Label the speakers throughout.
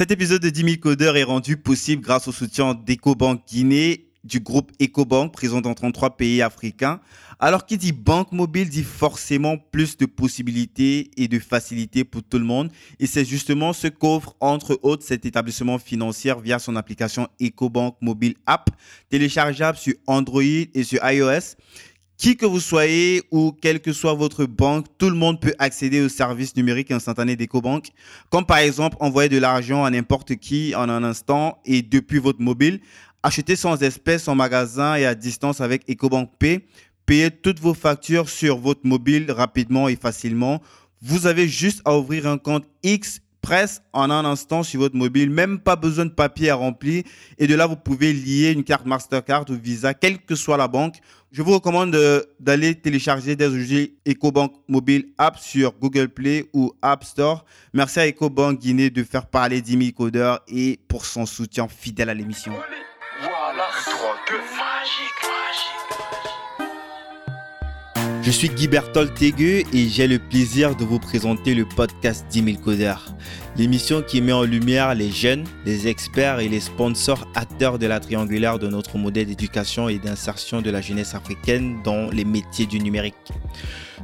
Speaker 1: Cet épisode de 10 000 codeurs est rendu possible grâce au soutien d'EcoBank Guinée du groupe EcoBank présent dans 33 pays africains. Alors qui dit banque mobile dit forcément plus de possibilités et de facilités pour tout le monde. Et c'est justement ce qu'offre entre autres cet établissement financier via son application EcoBank Mobile App, téléchargeable sur Android et sur iOS. Qui que vous soyez ou quelle que soit votre banque, tout le monde peut accéder aux services numériques instantanés d'EcoBank, comme par exemple envoyer de l'argent à n'importe qui en un instant et depuis votre mobile, acheter sans espèces en magasin et à distance avec EcoBank Pay, payer toutes vos factures sur votre mobile rapidement et facilement. Vous avez juste à ouvrir un compte X presse en un instant sur votre mobile, même pas besoin de papier à remplir. Et de là, vous pouvez lier une carte Mastercard ou Visa, quelle que soit la banque. Je vous recommande d'aller télécharger des objets EcoBank Mobile App sur Google Play ou App Store. Merci à EcoBank Guinée de faire parler d'Imi codeurs et pour son soutien fidèle à l'émission. Je suis Guy Bertol Tégueux et j'ai le plaisir de vous présenter le podcast 10 000 codeurs. L'émission qui met en lumière les jeunes, les experts et les sponsors acteurs de la triangulaire de notre modèle d'éducation et d'insertion de la jeunesse africaine dans les métiers du numérique.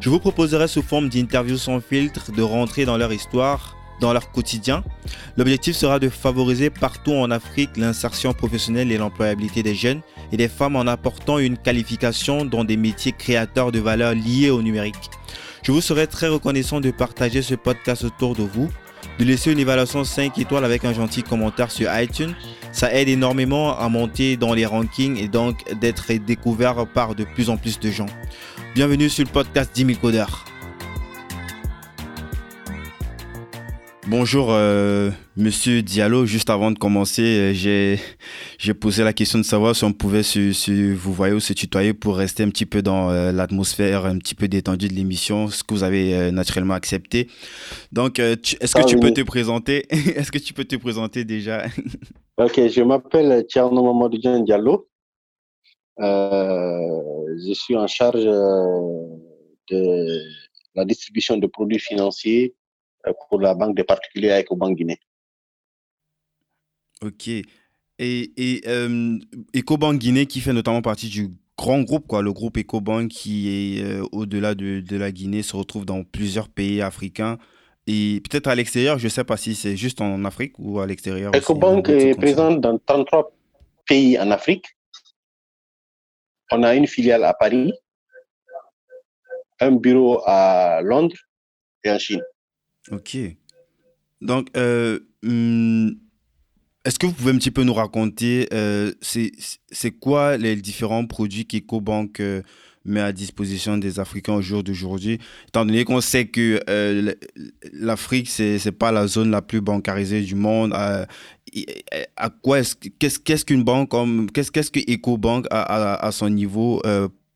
Speaker 1: Je vous proposerai sous forme d'interviews sans filtre de rentrer dans leur histoire, dans leur quotidien. L'objectif sera de favoriser partout en Afrique l'insertion professionnelle et l'employabilité des jeunes et des femmes en apportant une qualification dans des métiers créateurs de valeur liés au numérique. Je vous serai très reconnaissant de partager ce podcast autour de vous, de laisser une évaluation 5 étoiles avec un gentil commentaire sur iTunes. Ça aide énormément à monter dans les rankings et donc d'être découvert par de plus en plus de gens. Bienvenue sur le podcast 10 000 codeurs. Bonjour, euh, Monsieur Diallo. Juste avant de commencer, euh, j'ai j'ai posé la question de savoir si on pouvait se, vous voyez ou se tutoyer pour rester un petit peu dans euh, l'atmosphère un petit peu détendue de l'émission, ce que vous avez naturellement accepté. Donc, est-ce que tu peux te présenter? Est-ce que tu peux te présenter déjà?
Speaker 2: Ok, je m'appelle Tierno Mamadou Diallo. je suis en charge de la distribution de produits financiers pour la banque des particuliers avec Ecobank Guinée.
Speaker 1: Ok. Et, et euh, Ecobank Guinée qui fait notamment partie du grand groupe, quoi, le groupe Ecobank qui est euh, au-delà de, de, la Guinée, se retrouve dans plusieurs pays africains et peut-être à l'extérieur, je ne sais pas si c'est juste en Afrique ou à l'extérieur.
Speaker 2: Ecobank est présent dans 33 pays en Afrique. On a une filiale à Paris, un bureau à Londres et en Chine.
Speaker 1: Ok. Donc, euh, hmm, est-ce que vous pouvez un petit peu nous raconter, euh, c'est quoi les différents produits qu'EcoBank euh, met à disposition des Africains au jour d'aujourd'hui, étant donné qu'on sait que l'Afrique, c'est n'est pas la zone la plus bancarisée du monde. à quoi est-ce qu'est-ce qu'une banque comme qu'est-ce qu'est-ce que à, à, son niveau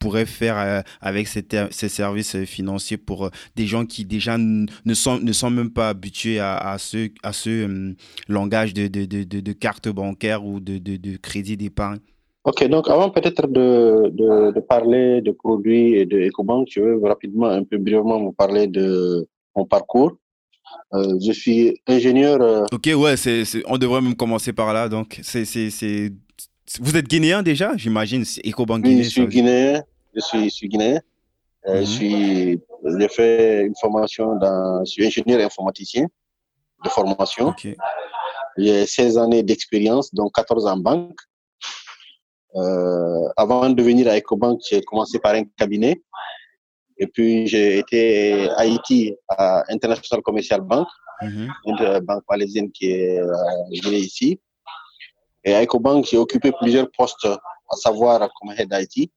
Speaker 1: pourrait faire euh, avec ces, ces, services financiers pour euh, des gens qui déjà ne sont, ne sont même pas habitués à, à ce, à ce euh, langage de, de, de, de, carte bancaire ou de, de, crédit d'épargne?
Speaker 2: Ok, donc avant peut-être de, de, parler de produits et de EcoBank, je veux rapidement, un peu brièvement vous parler de mon parcours. je suis ingénieur.
Speaker 1: Ok, ouais, c'est, on devrait même commencer par là. Donc, c'est, vous êtes guinéen déjà, j'imagine, EcoBank
Speaker 2: Guinée. Oui, je suis guinéen je suis, je suis guinéen. Euh, mhm. j'ai fait une formation dans, je suis ingénieur informaticien de formation. J'ai 16 années d'expérience, dont 14 en banque. Euh, avant de venir à EcoBank, j'ai commencé par un cabinet. Et puis, j'ai été à Haïti, à International Commercial Bank, mhm. une banque malaisienne qui est euh, ici. Et à EcoBank, j'ai occupé plusieurs postes, à savoir comme head IT,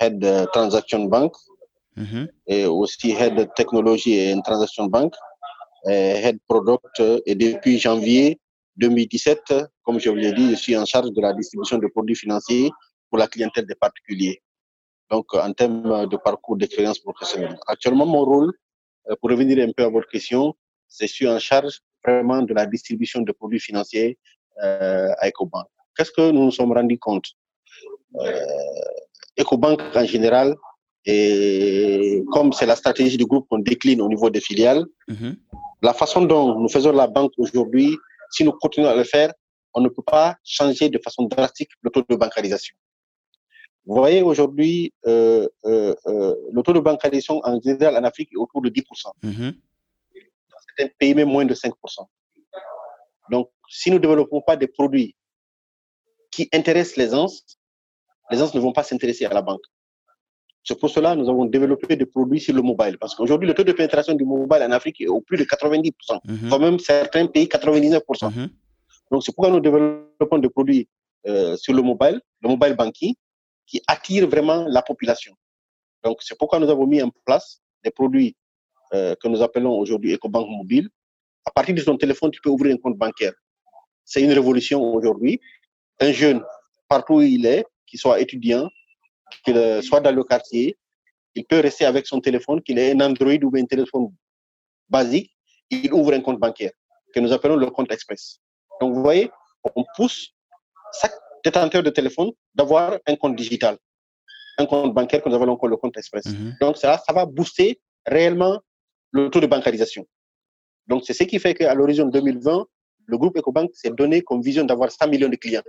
Speaker 2: Head Transaction Bank mm-hmm. et aussi Head Technology et Transaction Bank, et Head Product. Et depuis janvier 2017, comme je vous l'ai dit, je suis en charge de la distribution de produits financiers pour la clientèle des particuliers. Donc, en termes de parcours d'expérience professionnelle. Actuellement, mon rôle, euh, pour revenir un peu à votre question, c'est je suis en charge vraiment de la distribution de produits financiers euh, à EcoBank. Qu'est-ce que nous nous sommes rendus compte? Euh, EcoBank en général, et comme c'est la stratégie du groupe qu'on décline au niveau des filiales, mhm. la façon dont nous faisons la banque aujourd'hui si nous continuons à le faire, on ne peut pas changer de façon drastique le taux de bancarisation. Vous voyez, aujourd'hui, euh, euh, euh, le taux de bancarisation en général en Afrique est autour de 10%. Mm-hmm. Dans certains pays, même moins de 5%. Donc, si nous ne développons pas des produits qui intéressent les gens, les gens ne vont pas s'intéresser à la banque. C'est pour cela que nous avons développé des produits sur le mobile. Parce qu'aujourd'hui, le taux de pénétration du mobile en Afrique est au plus de 90%, mm-hmm. quand même certains pays 99%. Mm-hmm. Donc, c'est pourquoi nous développons des produits sur le mobile, le mobile banking, qui attire vraiment la population. Donc, c'est pourquoi nous avons mis en place des produits euh, que nous appelons aujourd'hui EcoBank Mobile. À partir de ton téléphone, tu peux ouvrir un compte bancaire. C'est une révolution aujourd'hui. Un jeune, partout où il est, qu'il soit étudiant, qu'il soit dans le quartier, il peut rester avec son téléphone, qu'il ait un Android ou un téléphone basique, il ouvre un compte bancaire que nous appelons le compte express. Donc, vous voyez, on pousse chaque détenteur de téléphone d'avoir un compte digital, un compte bancaire que nous appelons le compte express. Mhm. Donc, ça, ça va booster réellement le taux de bancarisation. Donc, c'est ce qui fait qu'à l'horizon 2020, le groupe EcoBank s'est donné comme vision d'avoir 100 millions de clients.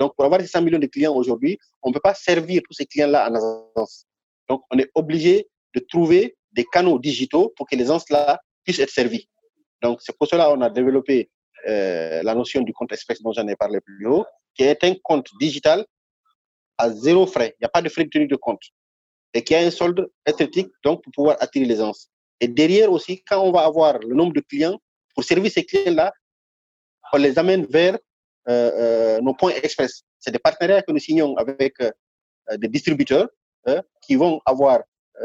Speaker 2: Donc, pour avoir ces 100 millions de clients aujourd'hui, on ne peut pas servir tous ces clients-là en agence. Donc, on est obligé de trouver des canaux digitaux pour que les gens-là puissent être servis. Donc, c'est pour cela qu'on a développé euh, la notion du compte express dont j'en ai parlé plus haut, qui est un compte digital à zéro frais. Il n'y a pas de frais de tenue de compte. Et qui a un solde esthétique, donc, pour pouvoir attirer les gens. Et derrière aussi, quand on va avoir le nombre de clients, pour servir ces clients-là, on les amène vers nos points express. C'est des partenariats que nous signons avec euh, des distributeurs hein, qui vont avoir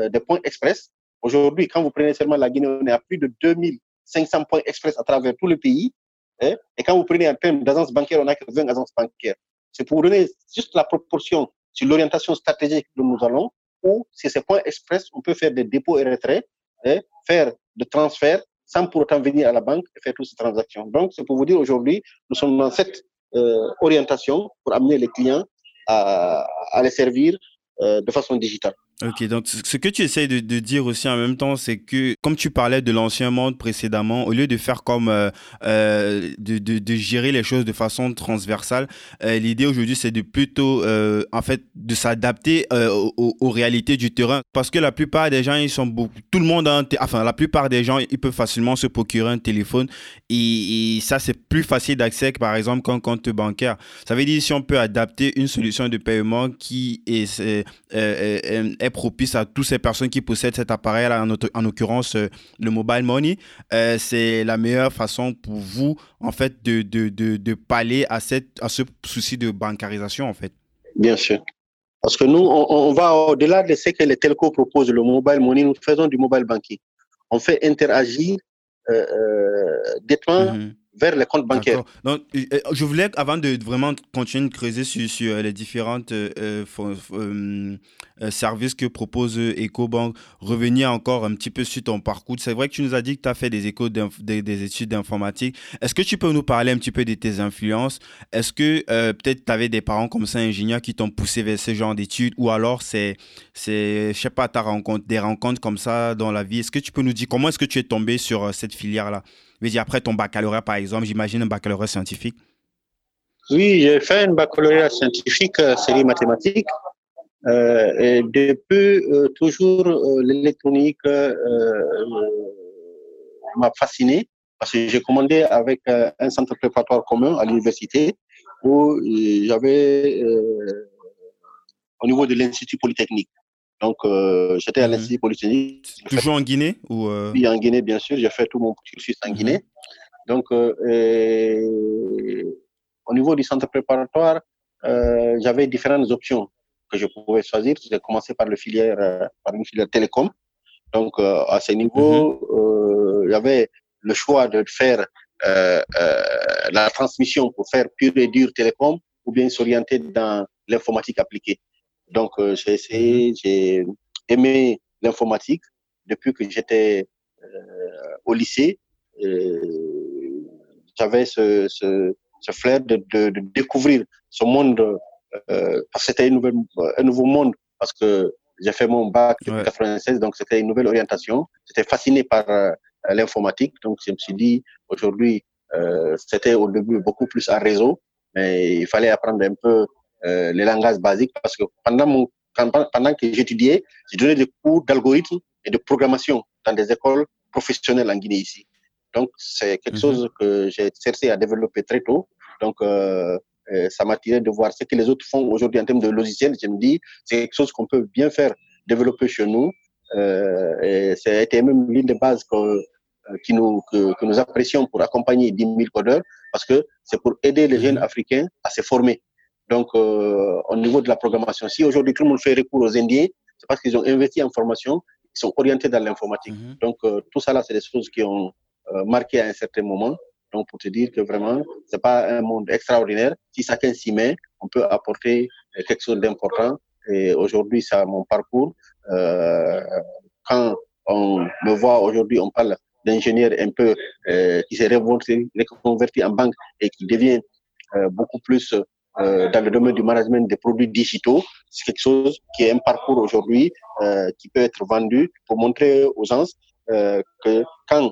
Speaker 2: des points express. Aujourd'hui, quand vous prenez seulement la Guinée, on est à plus de 2500 points express à travers tout le pays. Hein? Et quand vous prenez en termes d'agences bancaires, on n'a que 20 agences bancaires. C'est pour vous donner juste la proportion sur l'orientation stratégique dont nous allons, ou si ces points express, on peut faire des dépôts et retraits, hein, faire des transferts sans pour autant venir à la banque et faire toutes ces transactions. Donc, c'est pour vous dire aujourd'hui, nous sommes dans cette euh, orientation pour amener les clients à, à les servir euh, de façon digitale.
Speaker 1: Ok, donc ce que tu essayes de, dire aussi en même temps, c'est que comme tu parlais de l'ancien monde précédemment, au lieu de faire comme euh, euh, de, de, gérer les choses de façon transversale, euh, l'idée aujourd'hui c'est de plutôt en fait de s'adapter aux, réalités du terrain, parce que la plupart des gens ils sont beaucoup, tout le monde, a un enfin la plupart des gens ils peuvent facilement se procurer un téléphone et, ça c'est plus facile d'accès que par exemple qu'un compte bancaire. Ça veut dire si on peut adapter une solution de paiement qui est, propice à toutes ces personnes qui possèdent cet appareil, là, en, l'occurrence euh, le mobile money, euh, c'est la meilleure façon pour vous, en fait, de, de, de, de pallier à, cette, à ce souci de bancarisation, en fait.
Speaker 2: Bien sûr. Parce que nous, on, va au-delà de ce que les telcos proposent, le mobile money, nous faisons du mobile banking. On fait interagir euh, euh vers les comptes bancaires.
Speaker 1: Donc, euh, je voulais, avant de vraiment continuer de creuser sur, sur les différentes euh, euh, services que propose EcoBank, revenir encore un petit peu sur ton parcours. C'est vrai que tu nous as dit que tu as fait des, écoles des, des, études d'informatique. Est-ce que tu peux nous parler un petit peu de tes influences? Est-ce que peut-être tu avais des parents comme ça, ingénieurs, qui t'ont poussé vers ce genre d'études? Ou alors c'est je sais pas, ta rencontre, des rencontres comme ça dans la vie Est-ce que tu peux nous dire comment est-ce que tu es tombé sur cette filière-là? Après ton baccalauréat, par exemple, j'imagine un baccalauréat scientifique.
Speaker 2: Oui, j'ai fait un baccalauréat scientifique, euh, série mathématique. Euh, et depuis, euh, toujours, l'électronique m'a fasciné parce que j'ai commandé avec un centre préparatoire commun à l'université où j'avais au niveau de l'Institut Polytechnique. Donc, euh, j'étais à mhm. l'Institut Polytechnique.
Speaker 1: Toujours en Guinée ou
Speaker 2: euh? Oui, en Guinée, bien sûr. J'ai fait tout mon cursus en mhm. Guinée. Donc, euh, au niveau du centre préparatoire, j'avais différentes options que je pouvais choisir. J'ai commencé par, le filière, par une filière télécom. Donc, à ce niveau, mhm. j'avais le choix de faire la transmission pour faire pur et dur télécom ou bien s'orienter dans l'informatique appliquée. Donc, euh, j'ai essayé, mhm. j'ai aimé l'informatique depuis que j'étais euh, au lycée. J'avais ce, ce, ce, flair de, de, de, découvrir ce monde, euh, parce que c'était un nouveau monde, parce que j'ai fait mon bac en 96, donc c'était une nouvelle orientation. J'étais fasciné par l'informatique, donc je me suis dit, aujourd'hui, c'était au début beaucoup plus en réseau, mais il fallait apprendre un peu les langages basiques parce que pendant mon pendant que j'étudiais, j'ai donné des cours d'algorithme et de programmation dans des écoles professionnelles en Guinée ici. Donc, c'est quelque mhm. chose que j'ai cherché à développer très tôt. Donc, euh, euh, ça m'a tiré de voir ce que les autres font aujourd'hui en termes de logiciels. Je me dis, c'est quelque chose qu'on peut bien faire développer chez nous. Euh, et ça a été même l'une des bases que, euh, qui nous, que, que, nous apprécions pour accompagner 10 000 codeurs, parce que c'est pour aider les jeunes mhm. africains à se former. Donc, euh, au niveau de la programmation, si aujourd'hui tout le monde fait recours aux Indiens, c'est parce qu'ils ont investi en formation, ils sont orientés dans l'informatique. Mhm. Donc, euh, tout ça là, c'est des choses qui ont euh, marqué à un certain moment. Donc, pour te dire que vraiment, c'est pas un monde extraordinaire. Si chacun s'y met, on peut apporter quelque chose d'important. Et aujourd'hui, c'est mon parcours. Euh, quand on me voit aujourd'hui, on parle d'ingénieur un peu euh, qui s'est reconverti en banque et qui devient euh, beaucoup plus euh, dans le domaine du management des produits digitaux. C'est quelque chose qui est un parcours aujourd'hui euh, qui peut être vendu pour montrer aux gens euh, que quand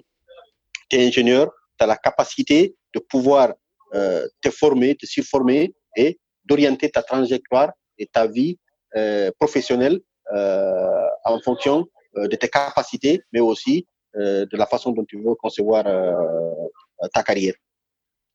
Speaker 2: tu es ingénieur, tu as la capacité de pouvoir euh, te former, te surformer et d'orienter ta trajectoire et ta vie euh, professionnelle euh, en fonction de tes capacités, mais aussi de la façon dont tu veux concevoir ta carrière.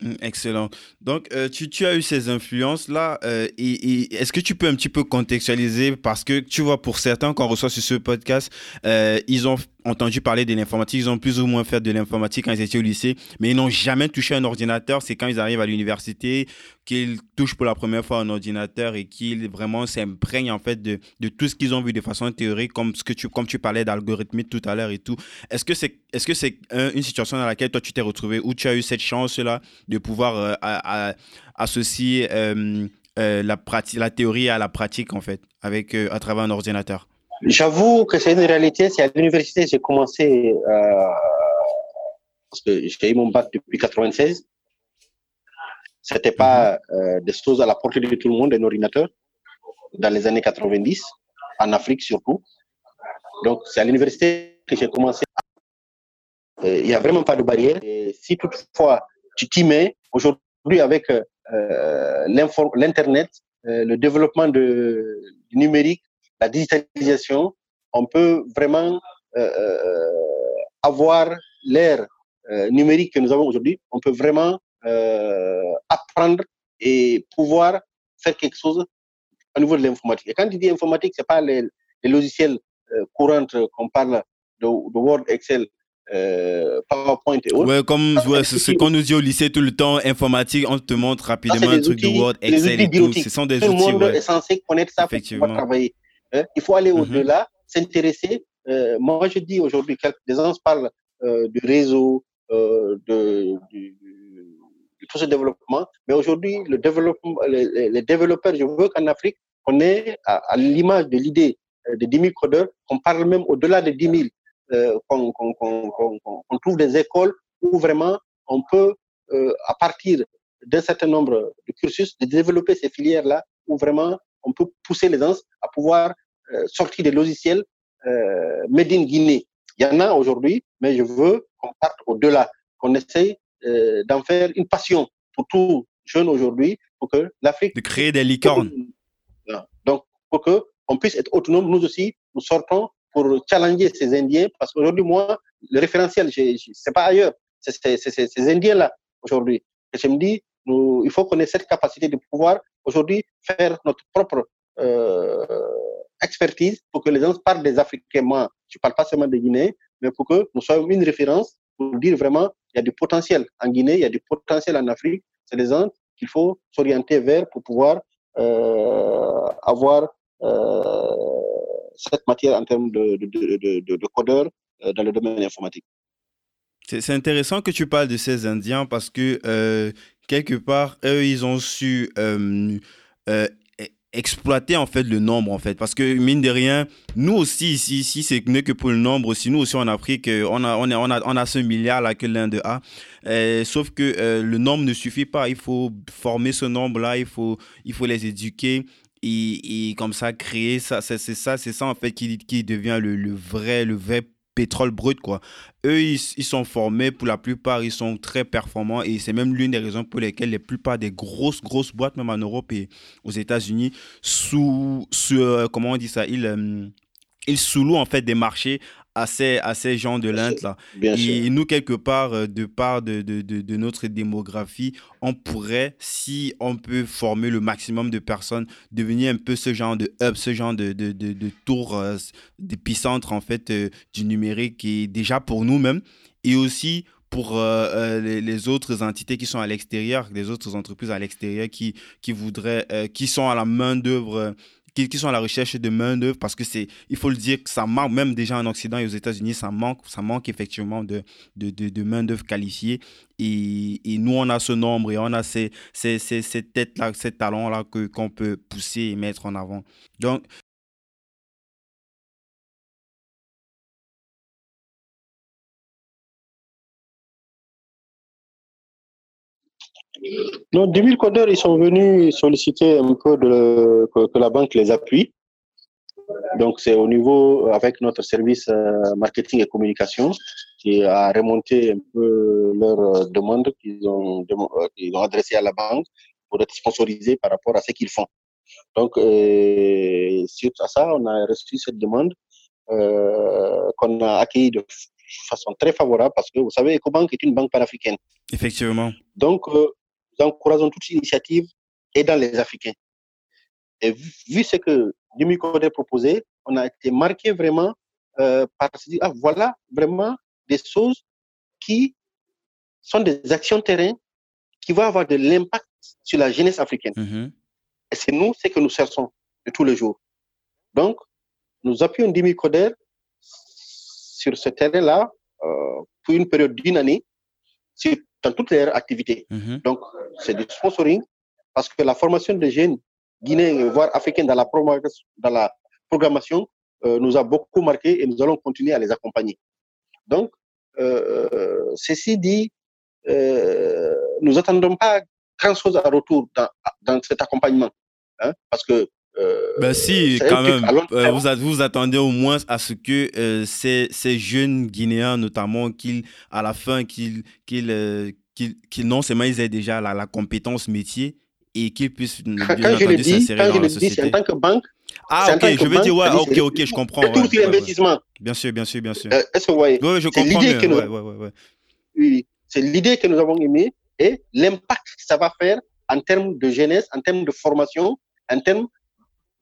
Speaker 1: Mmh, excellent. Donc, euh, tu, tu, as eu ces influences-là. Euh, et, est-ce que tu peux un petit peu contextualiser? Parce que, tu vois, pour certains, quand on reçoit sur ce podcast, euh, ils ont entendu parler de l'informatique, ils ont plus ou moins fait de l'informatique quand ils étaient au lycée, mais ils n'ont jamais touché un ordinateur. C'est quand ils arrivent à l'université qu'ils touchent pour la première fois un ordinateur et qu'ils vraiment s'imprègnent en fait de, de tout ce qu'ils ont vu de façon théorique, comme, ce que tu, comme tu parlais d'algorithmique tout à l'heure et tout. Est-ce que c'est est -ce c'est une situation dans laquelle toi tu t'es retrouvé, où tu as eu cette chance-là de pouvoir euh, associer euh, euh, la, la théorie à la pratique en fait, avec, à travers un ordinateur?
Speaker 2: J'avoue que c'est une réalité. C'est à l'université j'ai commencé euh, parce que j'ai eu mon bac depuis 96. C'était pas mhm. euh, des choses à la portée de tout le monde, un ordinateur, dans les années 90, en Afrique surtout. Donc c'est à l'université que j'ai commencé. Euh, il n'y a vraiment pas de barrière. Et si toutefois tu t'y mets, aujourd'hui avec euh, l'internet, euh, le développement de, du numérique, la digitalisation, on peut vraiment euh, euh, avoir l'ère euh, numérique que nous avons aujourd'hui, on peut vraiment apprendre et pouvoir faire quelque chose au niveau de l'informatique. Et quand tu dis informatique, c'est pas les, les logiciels courants qu'on parle de, de, Word, Excel, PowerPoint et autres.
Speaker 1: Ouais, comme ouais, ce qu'on nous dit au lycée tout le temps, informatique, on te montre rapidement un truc de Word, Excel et tout. Ce sont des
Speaker 2: tout
Speaker 1: outils.
Speaker 2: Tout le monde
Speaker 1: ouais.
Speaker 2: est censé connaître ça pour pouvoir travailler. Hein? Il faut aller mhm. au-delà, s'intéresser. Euh, moi, je dis aujourd'hui, des gens parlent euh, du réseau, euh, de, de, de, tout ce développement, mais aujourd'hui, le développement, les, les, développeurs, je veux qu'en Afrique, on est à, à l'image de l'idée de 10 000 codeurs, qu'on parle même au-delà de 10 000, euh, qu'on qu qu trouve des écoles où vraiment on peut, euh, à partir d'un certain nombre de cursus, de développer ces filières-là où vraiment on peut pousser les gens à pouvoir euh, sortir des logiciels euh, made in Guinée. Il y en a aujourd'hui, mais je veux qu'on parte au-delà, qu'on essaye euh, d'en faire une passion pour tout jeune aujourd'hui, pour que l'Afrique...
Speaker 1: De créer des licornes.
Speaker 2: Donc, pour que on puisse être autonome, nous aussi, nous sortons pour challenger ces Indiens, parce qu'aujourd'hui, moi, le référentiel, c'est pas ailleurs, c'est ces Indiens-là, aujourd'hui. Et je me dis, il faut qu'on ait cette capacité de pouvoir aujourd'hui faire notre propre euh, expertise pour que les gens parlent des Africains. Moi, je ne parle pas seulement des Guinéens, mais pour que nous soyons une référence pour dire vraiment il y a du potentiel en Guinée, il y a du potentiel en Afrique. C'est les gens qu'il faut s'orienter vers pour pouvoir euh, avoir euh, cette matière en termes de, de, de, de, de codeurs dans le domaine informatique.
Speaker 1: C'est intéressant que tu parles de ces Indiens parce que quelque part, eux, ils ont su euh, euh, exploiter en fait le nombre en fait. Parce que mine de rien nous aussi ici ici c'est que pour le nombre aussi nous aussi en Afrique on a on a on a, on a ce milliard là que l'Inde a euh, sauf que euh, le nombre ne suffit pas. Il faut former ce nombre là il faut il faut les éduquer et, et comme ça créer ça. C'est ça c'est ça en fait qui, qui devient le, le vrai le vrai pétrole brut, quoi. Eux, ils, sont formés, pour la plupart, ils sont très performants et c'est même l'une des raisons pour lesquelles la plupart des grosses, grosses boîtes, même en Europe et aux États-Unis, sous, sous comment on dit ça, ils, ils sous-louent en fait des marchés à ces, à ces gens de l'Inde là. Et nous, quelque part, euh, de part de, de, de, notre démographie, on pourrait, si on peut former le maximum de personnes, devenir un peu ce genre de hub, ce genre de, de, de, tour euh, d'épicentre en fait euh, du numérique et déjà pour nous-mêmes et aussi pour les, les, autres entités qui sont à l'extérieur, les autres entreprises à l'extérieur qui, qui voudraient, qui sont à la main d'œuvre qui, sont à la recherche de main-d'œuvre parce que c'est, il faut le dire, ça manque, même déjà en Occident et aux États-Unis, ça manque, ça manque effectivement de, de, de, main-d'œuvre qualifiée. Et, et, nous, on a ce nombre et on a ces, ces, ces, ces têtes-là, ces talents-là qu'on peut pousser et mettre en avant. Donc,
Speaker 2: Non, 10 000 codeurs, ils sont venus solliciter un peu de, que, la banque les appuie. Donc, c'est au niveau, avec notre service euh, marketing et communication, qui a remonté un peu leurs demandes qu'ils ont, euh, qu'ils ont adressées à la banque pour être sponsorisés par rapport à ce qu'ils font. Donc, euh, suite à ça, on a reçu cette demande euh, qu'on a accueillie de façon très favorable parce que vous savez, EcoBank est une banque panafricaine.
Speaker 1: Effectivement.
Speaker 2: Donc, euh, nous encourageons toute initiative aidant les Africains. Et vu, ce que Code a proposé, on a été marqué vraiment euh, par ah, voilà vraiment des choses qui sont des actions terrain qui vont avoir de l'impact sur la jeunesse africaine. Mm-hmm. Et c'est nous ce que nous cherchons de tous les jours. Donc, nous appuyons Dimi Coder sur ce terrain-là euh, pour une période d'une année sur dans toutes leurs activités. Mhm. Donc, c'est du sponsoring parce que la formation des jeunes guinéens, voire africains dans la, dans la programmation euh, nous a beaucoup marqué et nous allons continuer à les accompagner. Donc, euh, ceci dit, euh, nous n'attendons pas grand-chose à retour dans, dans cet accompagnement. Hein, parce que
Speaker 1: ben si, quand même. Euh, vous, vous attendez au moins à ce que euh, ces, ces, jeunes Guinéens, notamment, qu'ils, à la fin, qu'ils, qu'ils, qu'ils, non seulement ils aient déjà la, la compétence métier et qu'ils puissent
Speaker 2: le dis, quand je le dis, c'est en tant que banque.
Speaker 1: Ah, ok, je veux dire, ouais, ok, ok, je comprends.
Speaker 2: Tout ouais, l'investissement.
Speaker 1: Bien sûr, bien sûr, bien sûr.
Speaker 2: Est-ce que vous voyez
Speaker 1: Oui, je comprends. L'idée que nous...
Speaker 2: Oui, c'est l'idée que nous avons aimée et l'impact que ça va faire en termes de jeunesse, en termes de formation, en termes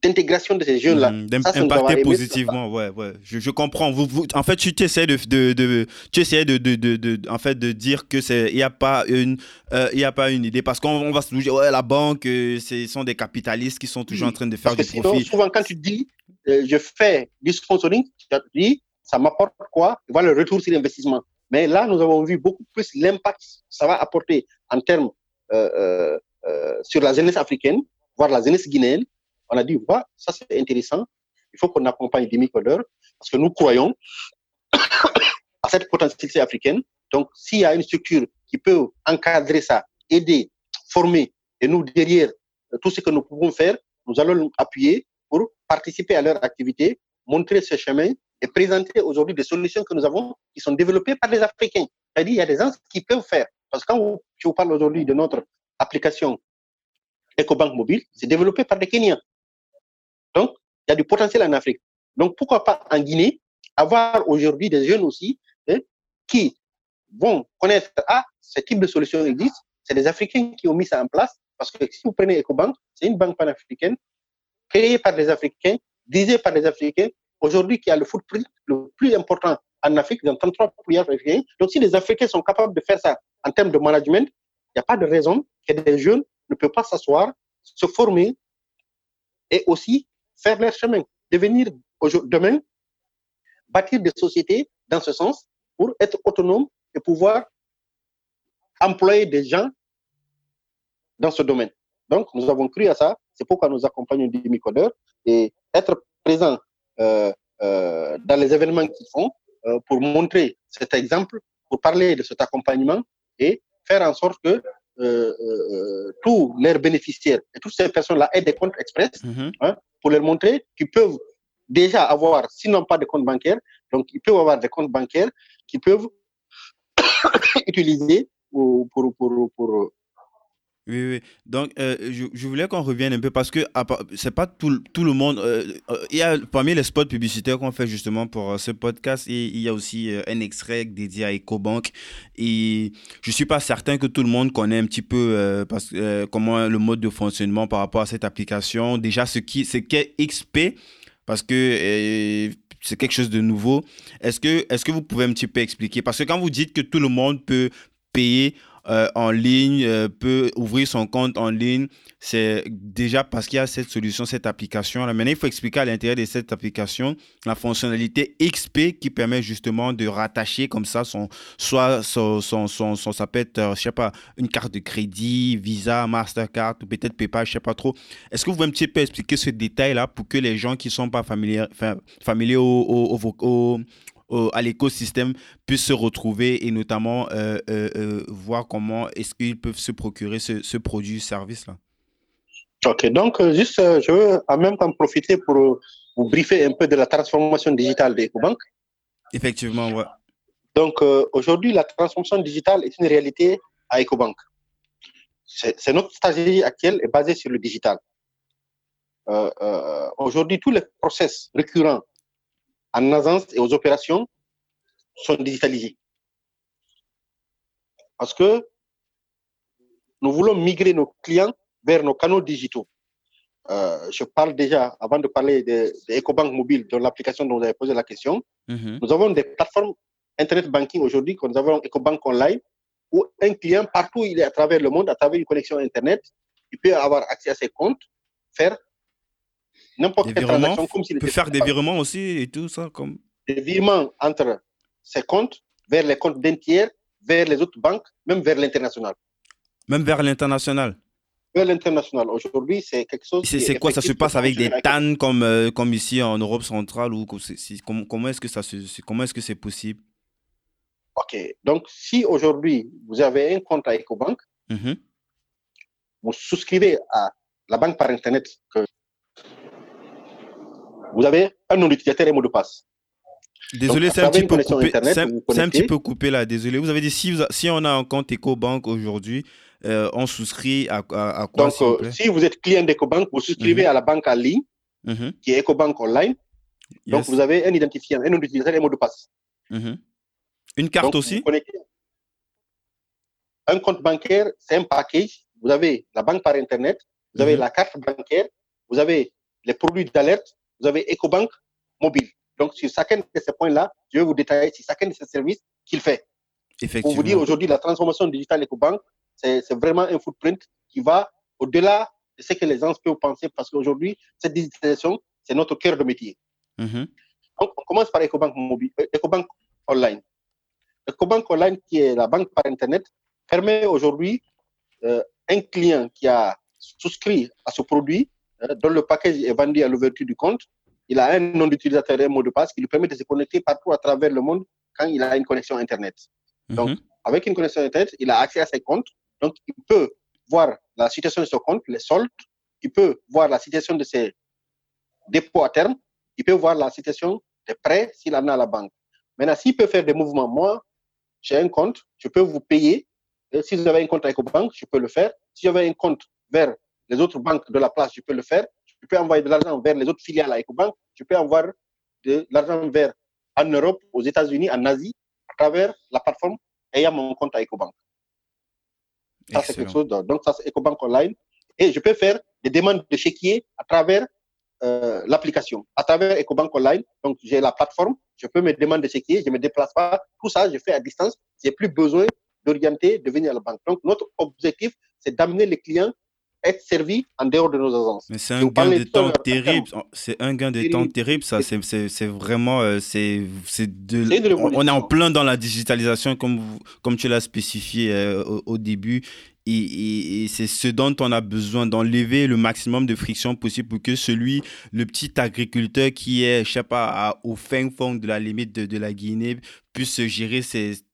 Speaker 2: d'intégration de ces jeunes-là. Mmh,
Speaker 1: D'impacter positivement, ouais, ouais. Je, je comprends. Vous, vous, en fait, tu, essaies de, de, de, tu essaies de, de, de, en fait, de dire que c'est, il n'y a pas une, euh, il y a pas une idée parce qu'on va se dire, ouais, la banque, euh, ce sont des capitalistes qui sont toujours en train de faire du profit.
Speaker 2: Souvent, quand tu dis, euh, je fais du sponsoring, tu dis, ça m'apporte quoi? Voilà le retour sur l'investissement. Mais là, nous avons vu beaucoup plus l'impact que ça va apporter en termes sur la jeunesse africaine, voire la jeunesse guinéenne, on a dit, voilà, ça c'est intéressant, il faut qu'on accompagne des parce que nous croyons à cette potentialité africaine. Donc, s'il y a une structure qui peut encadrer ça, aider, former, et nous, derrière, tout ce que nous pouvons faire, nous allons nous appuyer pour participer à leur activité, montrer ce chemin et présenter aujourd'hui des solutions que nous avons qui sont développées par les Africains. C'est-à-dire, il y a des gens qui peuvent faire. Parce que quand je vous parle aujourd'hui de notre application EcoBank Mobile, c'est développé par des Kenyans. Donc, il y a du potentiel en Afrique. Donc, pourquoi pas en Guinée, avoir aujourd'hui des jeunes aussi hein, qui vont connaître, ah, ce type de solution existe. C'est des Africains qui ont mis ça en place. Parce que si vous prenez EcoBank, c'est une banque panafricaine créée par des Africains, dirigée par des Africains, aujourd'hui qui a le footprint le plus important en Afrique, dans 33 pays africains. Donc, si les Africains sont capables de faire ça en termes de management, il n'y a pas de raison que des jeunes ne peuvent pas s'asseoir, se former et aussi faire leur chemin, devenir demain, bâtir des sociétés dans ce sens pour être autonome et pouvoir employer des gens dans ce domaine. Donc, nous avons cru à ça. C'est pourquoi nous accompagnons des micodeurs et être présents euh, euh, dans les événements qu'ils font euh, pour montrer cet exemple, pour parler de cet accompagnement et faire en sorte que tous leurs bénéficiaires et toutes ces personnes-là aient des comptes express mm-hmm. hein, pour leur montrer qu'ils peuvent déjà avoir, sinon pas de compte bancaire, donc ils peuvent avoir des comptes bancaires qui peuvent utiliser pour, pour, pour, pour,
Speaker 1: oui, oui. Donc, euh, je, voulais qu'on revienne un peu parce que c'est pas tout, tout, le monde. Euh, euh, il y a parmi les spots publicitaires qu'on fait justement pour ce podcast, il y a aussi un extrait dédié à EcoBank. Et je suis pas certain que tout le monde connaît un petit peu parce, comment le mode de fonctionnement par rapport à cette application. Déjà, ce qui, c'est qu'est XP parce que c'est quelque chose de nouveau. Est-ce que, est-ce que vous pouvez un petit peu expliquer? Parce que quand vous dites que tout le monde peut payer euh, en ligne, euh, peut ouvrir son compte en ligne, c'est déjà parce qu'il y a cette solution, cette application. Là. Maintenant, il faut expliquer à l'intérieur de cette application la fonctionnalité XP qui permet justement de rattacher comme ça son, soit son, son, son, ça peut être, euh, je sais pas, une carte de crédit, Visa, Mastercard ou peut-être PayPal, je sais pas trop. Est-ce que vous pouvez un petit peu expliquer ce détail-là pour que les gens qui sont pas familiers, familiers au, au, au, à l'écosystème puissent se retrouver et notamment euh, euh, euh, voir comment est-ce qu'ils peuvent se procurer ce, ce produit, service-là.
Speaker 2: Ok, donc juste, je veux en même temps profiter pour vous briefer un peu de la transformation digitale d'EcoBank.
Speaker 1: Effectivement, ouais.
Speaker 2: Donc aujourd'hui, la transformation digitale est une réalité à EcoBank. C'est notre stratégie actuelle est basée sur le digital. aujourd'hui, tous les process récurrents en agence et aux opérations sont digitalisés. Parce que nous voulons migrer nos clients vers nos canaux digitaux. Euh, je parle déjà, avant de parler de, EcoBank Mobile, de l'application dont vous avez posé la question, mhm. nous avons des plateformes Internet Banking aujourd'hui, que nous avons EcoBank Online, où un client, partout où il est à travers le monde, à travers une connexion Internet, il peut avoir accès à ses comptes, faire
Speaker 1: n'importe quelle transaction comme s'il peut faire des virements aussi et tout ça comme.
Speaker 2: Des virements entre ses comptes vers les comptes d'un tiers vers les autres banques même vers l'international.
Speaker 1: Même vers l'international.
Speaker 2: Vers l'international. Aujourd'hui c'est quelque chose
Speaker 1: c'est quoi ça se passe avec des TAN comme euh, comme ici en Europe centrale ou comment, comment est-ce que ça se comment est-ce que c'est possible?
Speaker 2: Ok. Donc si aujourd'hui vous avez un compte à EcoBank mm-hmm. vous souscrivez à la banque par internet que vous avez un nom d'utilisateur et un mot de passe.
Speaker 1: Désolé, c'est un, petit peu coupé, un petit peu coupé là, désolé. Vous avez dit si, si on a un compte EcoBank aujourd'hui, euh, on souscrit à, à, quoi
Speaker 2: Donc, euh, si vous êtes client d'EcoBank, vous souscrivez mhm. à la banque en ligne, mhm. qui est EcoBank Online. Donc, vous avez un identifiant, un nom d'utilisateur et un mot de passe.
Speaker 1: Mhm. Une carte aussi?
Speaker 2: Un compte bancaire, c'est un package. Vous avez la banque par Internet, vous avez la carte bancaire, vous avez les produits d'alerte, vous avez EcoBank mobile. Donc, sur chacun de ces points-là, je vais vous détailler sur chacun de ces services qu'il fait. Pour vous dire aujourd'hui, la transformation digitale EcoBank, c'est vraiment un footprint qui va au-delà de ce que les gens peuvent penser parce qu'aujourd'hui, cette digitalisation, c'est notre cœur de métier. Mm-hmm. Donc, on commence par EcoBank mobile, euh, EcoBank online. EcoBank online, qui est la banque par Internet, permet aujourd'hui euh, un client qui a souscrit à ce produit dont le package est vendu à l'ouverture du compte, il a un nom d'utilisateur et un mot de passe qui lui permet de se connecter partout à travers le monde quand il a une connexion Internet. Donc, mhm. avec une connexion Internet, il a accès à ses comptes. Donc, il peut voir la situation de son compte, les soldes. Il peut voir la situation de ses dépôts à terme. Il peut voir la situation des prêts s'il en a à la banque. Maintenant, s'il peut faire des mouvements, moi, j'ai un compte, je peux vous payer. si vous avez un compte avec EcoBank, je peux le faire. Si j'avais un compte vers les autres banques de la place, je peux le faire. Je peux envoyer de l'argent vers les autres filiales à EcoBank. Je peux envoyer de l'argent vers en Europe, aux États-Unis, en Asie, à travers la plateforme ayant mon compte à EcoBank. Ça, c'est quelque chose. donc, ça, c'est EcoBank Online. Et je peux faire des demandes de chéquier à travers euh, l'application, à travers EcoBank Online. Donc, j'ai la plateforme, je peux me demander de chéquier, je ne me déplace pas. Tout ça, je fais à distance. Je n'ai plus besoin d'orienter, de venir à la banque. Donc, notre objectif, c'est d'amener les clients être servi en dehors de nos agences.
Speaker 1: Mais c'est un gain de temps terrible. C'est un gain de temps terrible, ça. C'est vraiment. Euh, c'est de, on est en plein dans la digitalisation, comme, comme tu l'as spécifié euh, au, début. Et, c'est ce dont on a besoin, d'enlever le maximum de friction possible pour que celui, le petit agriculteur qui est, je sais pas, au fin fond de la limite de, la Guinée, puisse gérer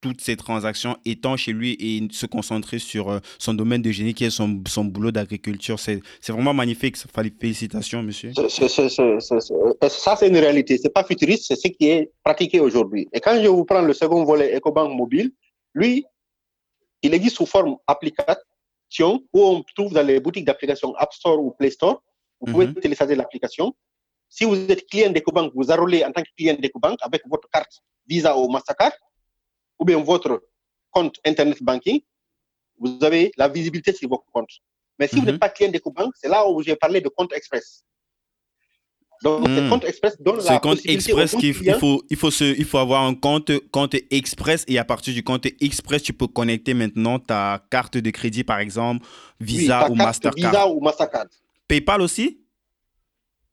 Speaker 1: toutes ces transactions étant chez lui et se concentrer sur euh, son domaine de génie qui est son, son boulot d'agriculture. C'est vraiment magnifique. Félicitations, monsieur.
Speaker 2: ça, c'est une réalité. C'est pas futuriste, c'est ce qui est pratiqué aujourd'hui. Et quand je vous prends le second volet EcoBank Mobile, lui, il existe sous forme application où on trouve dans les boutiques d'applications App Store ou Play Store. Vous pouvez mhm. télécharger l'application. Si vous êtes client d'EcoBank, vous enrôlez en tant que client d'EcoBank avec votre carte Visa ou Mastercard ou bien votre compte Internet Banking. Vous avez la visibilité sur votre compte. Mais si vous n'êtes mhm. pas client d'EcoBank, c'est là où j'ai parlé de compte express.
Speaker 1: Donc, hmm. compte express donne la compte express qu'il faut, il faut, il faut avoir un compte, compte express et à partir du compte express, tu peux connecter maintenant ta carte de crédit, par exemple, Visa ou Mastercard.
Speaker 2: Visa ou Mastercard.
Speaker 1: PayPal aussi?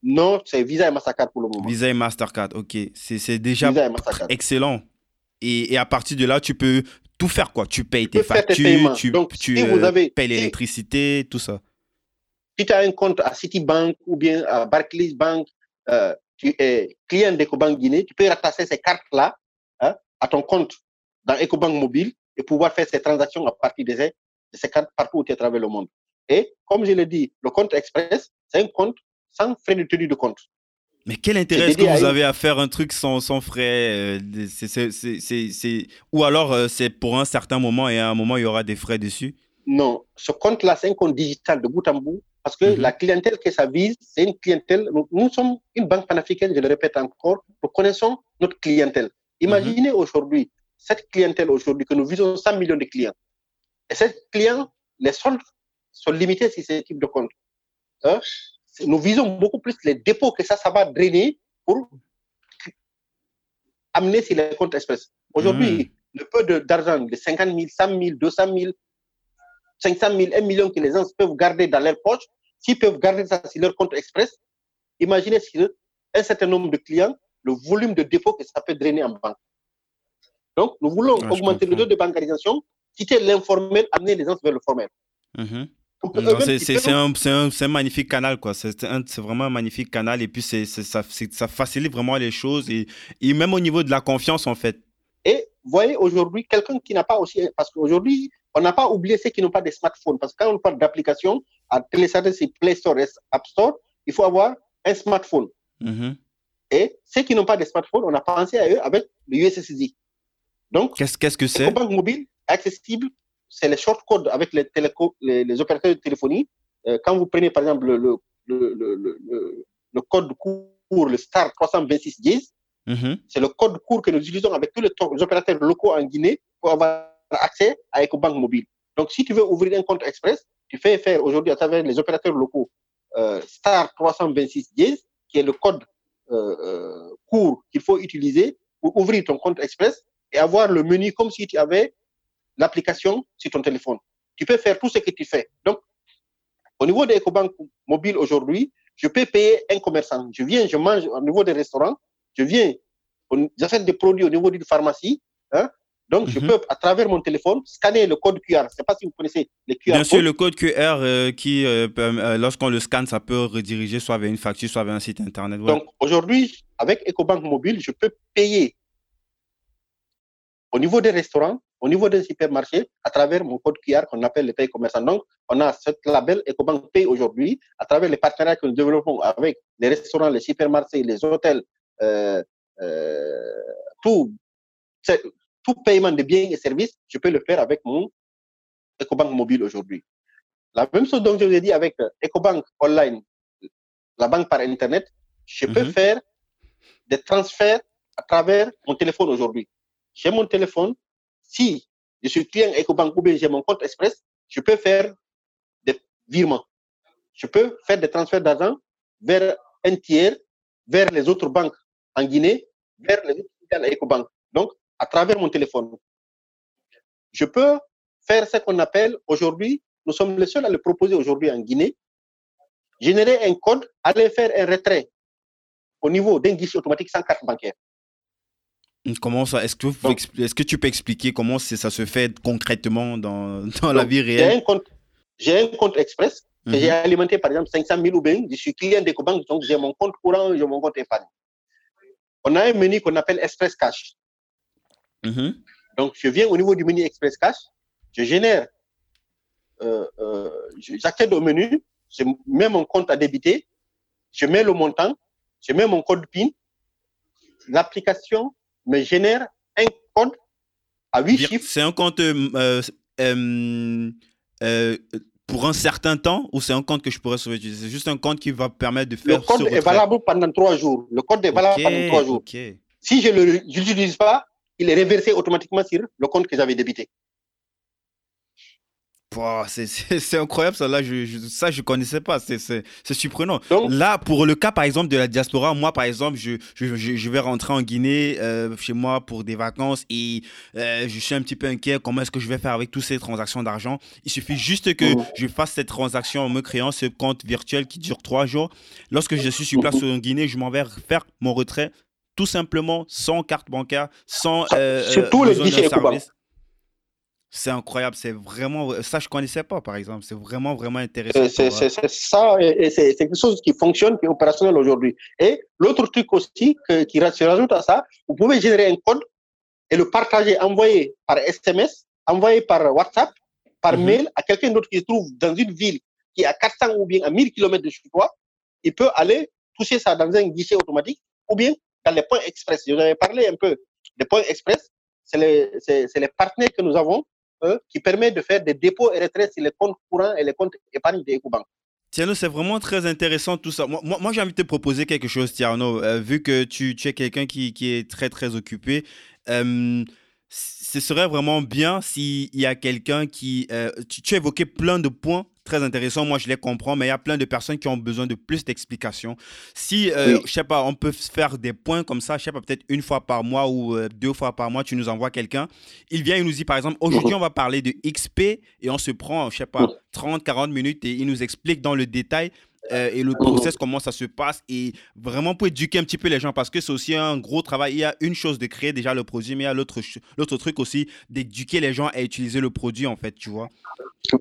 Speaker 2: Non, c'est Visa et Mastercard pour le moment.
Speaker 1: Visa et Mastercard, ok. C'est déjà excellent. Et, et, à partir de là, tu peux tout faire quoi. Tu payes tes factures, tu, tu euh, payes l'électricité, tout ça.
Speaker 2: Si tu as un compte à Citibank ou bien à Barclays Bank euh, tu es client d'EcoBank Guinée, tu peux rattacher ces cartes-là hein, à ton compte dans EcoBank Mobile et pouvoir faire ces transactions à partir de ces, de ces cartes partout où tu es à travers le monde. Et comme je l'ai dit, le compte express, c'est un compte sans frais de tenue de compte.
Speaker 1: Mais quel intérêt est-ce que vous avez à faire un truc sans, sans frais euh, Ou alors euh, c'est pour un certain moment et à un moment il y aura des frais dessus?
Speaker 2: Non, ce compte-là, c'est un compte digital de bout en bout parce que mhm. la clientèle que ça vise, c'est une clientèle. Nous, sommes une banque panafricaine, je le répète encore. Nous connaissons notre clientèle. Imaginez mhm. aujourd'hui, cette clientèle aujourd'hui, que nous visons 100 millions de clients. Et ces clients, les soldes sont limités sur ce type de compte. Hein? Nous visons beaucoup plus les dépôts que ça, ça va drainer pour amener sur les comptes espèces. Aujourd'hui, mhm. le peu d'argent de 50 000, 100 000, 200 000, 500 000, 1 million que les gens peuvent garder dans leur poche, s'ils peuvent garder ça sur leur compte express, imaginez sur un certain nombre de clients, le volume de dépôt que ça peut drainer en banque. Donc, nous voulons augmenter le taux de bancarisation, quitter l'informel, amener les gens vers le formel.
Speaker 1: Mm-hmm. C'est un, magnifique canal, quoi. C'est vraiment un magnifique canal et puis ça, ça, facilite vraiment les choses et, et, même au niveau de la confiance, en fait.
Speaker 2: Et voyez, aujourd'hui, quelqu'un qui n'a pas aussi. Parce qu'aujourd'hui, on n'a pas oublié ceux qui n'ont pas de smartphone. Parce que quand on parle d'application, à télécharger sur Play Store et App Store, il faut avoir un smartphone. Mm-hmm. Et ceux qui n'ont pas de smartphone, on a pensé à eux avec le USSD. Donc,
Speaker 1: qu'est-ce -ce que c'est
Speaker 2: banque mobile accessible, c'est les short codes avec les, les, opérateurs de téléphonie. Euh, quand vous prenez par exemple le, le, le, le code court, le star 326 10, mm-hmm. c'est le code court que nous utilisons avec tous les opérateurs locaux en Guinée pour avoir accès à EcoBank mobile. Donc, si tu veux ouvrir un compte express, tu fais faire aujourd'hui à travers les opérateurs locaux euh, Star 326 10, qui est le code euh, euh, court qu'il faut utiliser pour ouvrir ton compte express et avoir le menu comme si tu avais l'application sur ton téléphone. Tu peux faire tout ce que tu fais. Donc, au niveau de EcoBank mobile aujourd'hui, je peux payer un commerçant. Je viens, je mange au niveau des restaurants, je viens, j'achète des produits au niveau d'une pharmacie, hein, donc, je mhm. peux, à travers mon téléphone, scanner le code QR. Je ne sais pas si vous connaissez les QR.
Speaker 1: Bien sûr, le code QR euh, qui, euh, euh, lorsqu'on le scanne, ça peut rediriger soit vers une facture, soit vers un site internet.
Speaker 2: Donc, aujourd'hui, avec EcoBank Mobile, je peux payer au niveau des restaurants, au niveau des supermarchés, à travers mon code QR qu'on appelle le Pay commerçant. Donc, on a ce label EcoBank Pay aujourd'hui, à travers les partenariats que nous développons avec les restaurants, les supermarchés, les hôtels, tout tout paiement de biens et services, je peux le faire avec mon EcoBank mobile aujourd'hui. La même chose dont je vous ai dit avec EcoBank online, la banque par Internet, je peux mhm. faire des transferts à travers mon téléphone aujourd'hui. J'ai mon téléphone, si je suis client EcoBank ou bien j'ai mon compte Express, je peux faire des virements. Je peux faire des transferts d'argent vers un tiers, vers les autres banques en Guinée, vers les autres clients EcoBank. Donc, à travers mon téléphone. Je peux faire ce qu'on appelle aujourd'hui, nous sommes les seuls à le proposer aujourd'hui en Guinée, générer un code, aller faire un retrait au niveau d'un guichet automatique sans carte bancaire.
Speaker 1: Comment ça Est-ce que, tu peux expliquer comment ça se fait concrètement dans, dans la vie réelle?
Speaker 2: J'ai un, compte express que j'ai mhm. alimenté par exemple 500 000 ou bien. Je suis client d'EcoBank, donc j'ai mon compte courant, j'ai mon compte épargne. On a un menu qu'on appelle Express Cash. Mhm. Donc je viens au niveau du menu Express Cash, je génère, euh, euh, j'accède au menu, je mets mon compte à débiter, je mets le montant, je mets mon code PIN, l'application me génère un code à 8 chiffres.
Speaker 1: C'est un compte euh, pour un certain temps ou c'est un compte que je pourrais sauver? C'est juste un compte qui va permettre de faire.
Speaker 2: Le code est valable pendant trois jours. Le code est valable pendant trois jours. Si je ne l'utilise pas, il est réversé automatiquement sur le compte que j'avais débité.
Speaker 1: C'est incroyable ça. Là je, ça je connaissais pas. C'est surprenant. Là pour le cas par exemple de la diaspora moi par exemple je, je, je vais rentrer en Guinée euh, chez moi pour des vacances et euh, je suis un petit peu inquiet. Comment est-ce que je vais faire avec toutes ces transactions d'argent? Il suffit juste que mmh. je fasse cette transaction en me créant ce compte virtuel qui dure trois jours. Lorsque je suis sur place mmh. en Guinée je m'en vais faire mon retrait tout simplement sans carte bancaire sans euh,
Speaker 2: tous les guichets
Speaker 1: c'est incroyable, c'est vraiment. Ça, je ne connaissais pas, par exemple. C'est vraiment, vraiment intéressant.
Speaker 2: C'est ça, et c'est quelque chose qui fonctionne, qui est opérationnel aujourd'hui. Et l'autre truc aussi qui se rajoute à ça, vous pouvez générer un code et le partager, envoyer par SMS, envoyer par WhatsApp, par mhm. mail à quelqu'un d'autre qui se trouve dans une ville qui est à 400 ou bien à 1000 km de chez toi. Il peut aller toucher ça dans un guichet automatique ou bien dans les points express. Je vous avais parlé un peu des points express. C'est les, les partenaires que nous avons qui permet de faire des dépôts et retraits sur les comptes courants et les comptes épargne des EcoBank.
Speaker 1: Tiano, c'est vraiment très intéressant tout ça. Moi, j'ai envie de te proposer quelque chose, Tiano. Euh, vu que tu, tu es quelqu'un qui, qui, est très, très occupé, euh, ce serait vraiment bien s'il y a quelqu'un qui... Euh, tu, tu évoquais plein de points très intéressant. Moi, je les comprends, mais il y a plein de personnes qui ont besoin de plus d'explications. Si, euh, je sais pas, on peut faire des points comme ça, je sais pas, peut-être une fois par mois ou euh, deux fois par mois, tu nous envoies quelqu'un. Il vient, il nous dit, par exemple, aujourd'hui, on va parler de XP et on se prend, je sais pas, 30, 40 minutes et il nous explique dans le détail euh, et le process, comment ça se passe, et vraiment pour éduquer un petit peu les gens, parce que c'est aussi un gros travail. Il y a une chose de créer déjà le produit, mais il y a l'autre, l'autre truc aussi d'éduquer les gens à utiliser le produit, en fait, tu vois.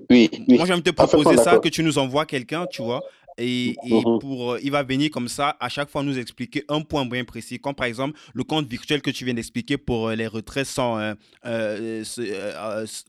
Speaker 2: Oui,
Speaker 1: Moi, j'aime te proposer ça, que tu nous envoies quelqu'un, tu vois, et, mhm. pour, euh, il va venir comme ça à chaque fois nous expliquer un point bien précis, comme par exemple le compte virtuel que tu viens d'expliquer pour euh, les retraits sans euh,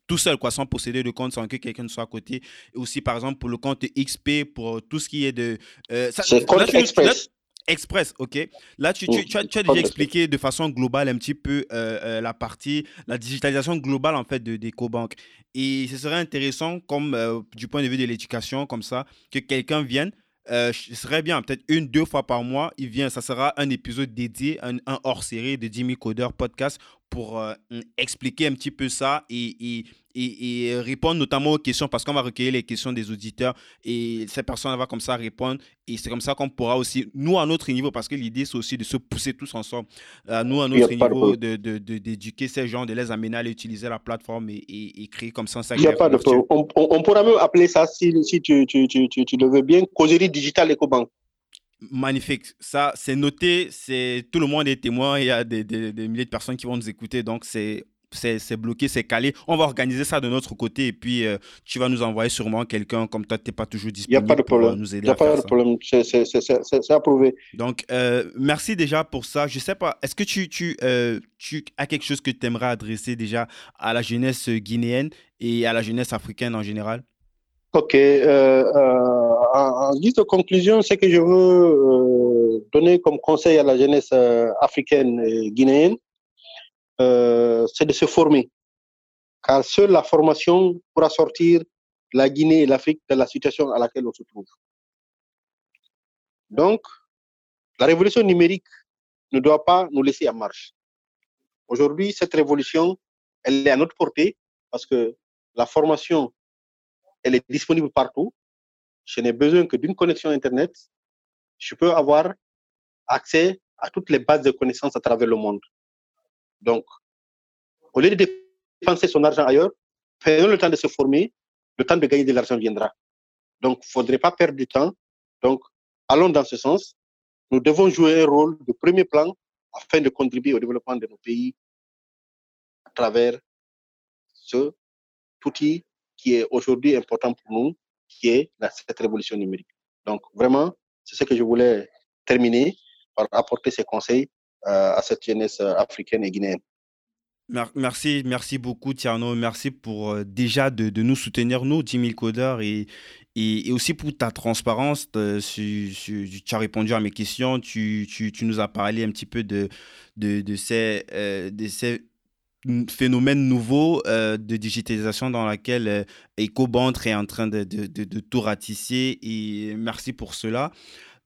Speaker 1: tout seul, quoi, sans posséder de compte, sans que quelqu'un soit à côté. Et aussi par exemple pour le compte XP, pour tout ce qui est de...
Speaker 2: C'est compte express.
Speaker 1: Express, ok. Là, tu, tu, tu, as, déjà expliqué de façon globale un petit peu la partie, la digitalisation globale en fait de d'EcoBank. Et ce serait intéressant, comme du point de vue de l'éducation, comme ça, que quelqu'un vienne euh, ce serait bien, peut-être une, deux fois par mois, il vient, ça sera un épisode dédié, un, hors-série de Jimmy Coder podcast pour euh, expliquer un petit peu ça et, et, et, répondre notamment aux questions parce qu'on va recueillir les questions des auditeurs et ces personnes vont comme ça répondre et c'est comme ça qu'on pourra aussi, nous à notre niveau, parce que l'idée c'est aussi de se pousser tous ensemble, à nous à notre niveau, d'éduquer de, de, ces gens, de les amener à utiliser la plateforme et, créer comme ça.
Speaker 2: Il n'y a pas de problème. On, on, pourra même appeler ça, si, si tu, tu, tu, tu, le veux bien, causerie digitale EcoBank.
Speaker 1: Magnifique. Ça, c'est noté. C'est tout le monde est témoin. Il y a des, des, des, milliers de personnes qui vont nous écouter. Donc, c'est c'est bloqué, c'est calé. On va organiser ça de notre côté et puis euh, tu vas nous envoyer sûrement quelqu'un comme toi, tu n'es pas toujours disponible.
Speaker 2: Il n'y a pas de problème. nous aider Il n'y a pas de problème. C'est approuvé.
Speaker 1: Donc, euh, merci déjà pour ça. Je ne sais pas, est-ce que tu, tu, euh, tu as quelque chose que tu aimerais adresser déjà à la jeunesse guinéenne et à la jeunesse africaine en général?
Speaker 2: Ok. en, en guise de conclusion, ce que je veux donner comme conseil à la jeunesse africaine et guinéenne, euh, c'est de se former. Car seule la formation pourra sortir la Guinée et l'Afrique de la situation à laquelle on se trouve. Donc, la révolution numérique ne doit pas nous laisser en marche. Aujourd'hui, cette révolution, elle est à notre portée parce que la formation, elle est disponible partout. Je n'ai besoin que d'une connexion Internet. Je peux avoir accès à toutes les bases de connaissances à travers le monde. Donc, au lieu de dépenser son argent ailleurs, prenons le temps de se former, le temps de gagner de l'argent viendra. Donc, il ne faudrait pas perdre du temps. Donc, allons dans ce sens. Nous devons jouer un rôle de premier plan afin de contribuer au développement de nos pays travers ce outil qui est aujourd'hui important pour nous, qui est cette révolution numérique. Donc, vraiment, c'est ce que je voulais terminer par apporter ces conseils à cette jeunesse euh, africaine et guinéenne.
Speaker 1: Merci, merci beaucoup Tiano. Merci pour euh, déjà de, nous soutenir, nous, 10 000 codeurs, et, et, aussi pour ta transparence. tu as répondu à mes questions, tu, tu, nous as parlé un petit peu de, de, ces, de ces phénomène nouveau euh, de digitalisation dans laquelle euh, EcoBand est en train de, tout ratisser et merci pour cela.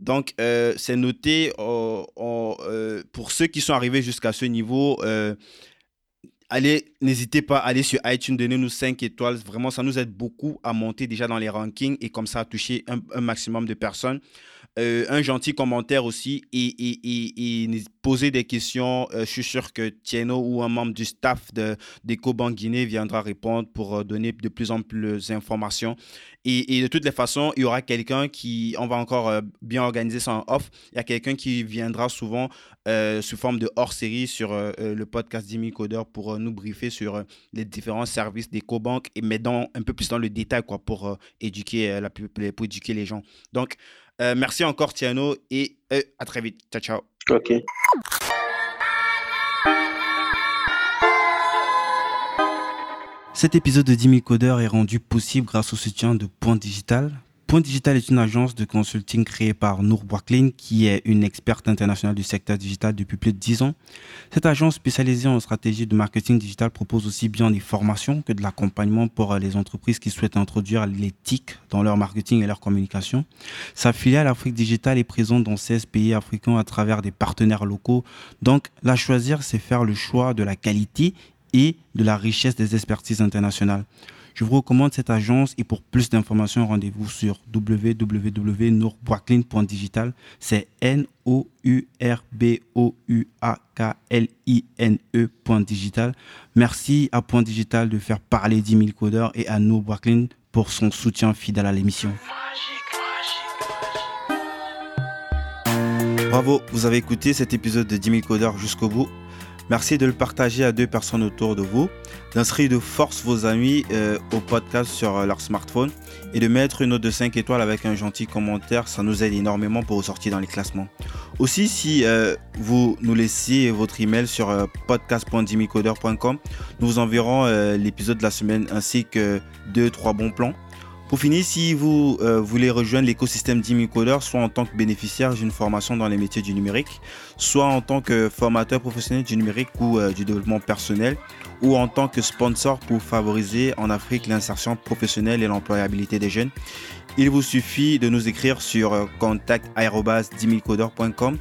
Speaker 1: Donc, euh, c'est noté pour ceux qui sont arrivés jusqu'à ce niveau. allez, n'hésitez pas à aller sur iTunes, donnez-nous 5 étoiles. Vraiment, ça nous aide beaucoup à monter déjà dans les rankings et comme ça à toucher un maximum de personnes. Euh, un gentil commentaire aussi et, poser des questions. Euh, je suis sûr que Tieno ou un membre du staff de d'EcoBank Guinée viendra répondre pour euh, donner de plus en plus d'informations. Et, de toutes les façons, il y aura quelqu'un qui, on va encore bien organiser ça en off, il y a quelqu'un qui viendra souvent sous forme de hors-série sur le podcast Dimi Coder pour nous briefer sur les différents services d'EcoBank, mais dans, un peu plus dans le détail quoi, pour, éduquer, la, pour éduquer les gens. Donc, euh, merci encore, Tiano, et euh, à très vite. Ciao, ciao.
Speaker 2: OK.
Speaker 1: Cet épisode de 10 000 codeurs est rendu possible grâce au soutien de Point Digital. Point Digital est une agence de consulting créée par Nour Boaklin, qui est une experte internationale du secteur digital depuis plus de 10 ans. Cette agence spécialisée en stratégie de marketing digital propose aussi bien des formations que de l'accompagnement pour les entreprises qui souhaitent introduire l'éthique dans leur marketing et leur communication. Sa filiale Afrique Digital est présente dans 16 pays africains à travers des partenaires locaux. Donc, la choisir, c'est faire le choix de la qualité et de la richesse des expertises internationales. Je vous recommande cette agence et pour plus d'informations, rendez-vous sur www.nourboaklin.digital. C'est N-O-U-R-B-O-U-A-K-L-I-N-E.digital. Merci à Point Digital de faire parler 10 000 codeurs et à Nour pour son soutien fidèle à l'émission. Bravo, vous avez écouté cet épisode de 10 000 codeurs jusqu'au bout. Merci de le partager à deux personnes autour de vous, d'inscrire de force vos amis euh, au podcast sur euh, leur smartphone et de mettre une note de 5 étoiles avec un gentil commentaire. Ça nous aide énormément pour sortir dans les classements. Aussi, si euh, vous nous laissez votre email sur podcast.dimicoder.com, nous vous enverrons l'épisode de la semaine ainsi que deux, trois bons plans pour finir, si vous euh, voulez rejoindre l'écosystème d'Imicoder, soit en tant que bénéficiaire d'une formation dans les métiers du numérique, soit en tant que formateur professionnel du numérique ou euh, du développement personnel, ou en tant que sponsor pour favoriser en Afrique l'insertion professionnelle et l'employabilité des jeunes, il vous suffit de nous écrire sur euh, contact.com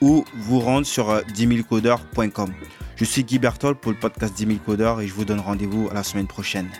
Speaker 1: ou vous rendre sur 10 Je suis Guy Bertol pour le podcast 10 000 codeurs et je vous donne rendez-vous à la semaine prochaine.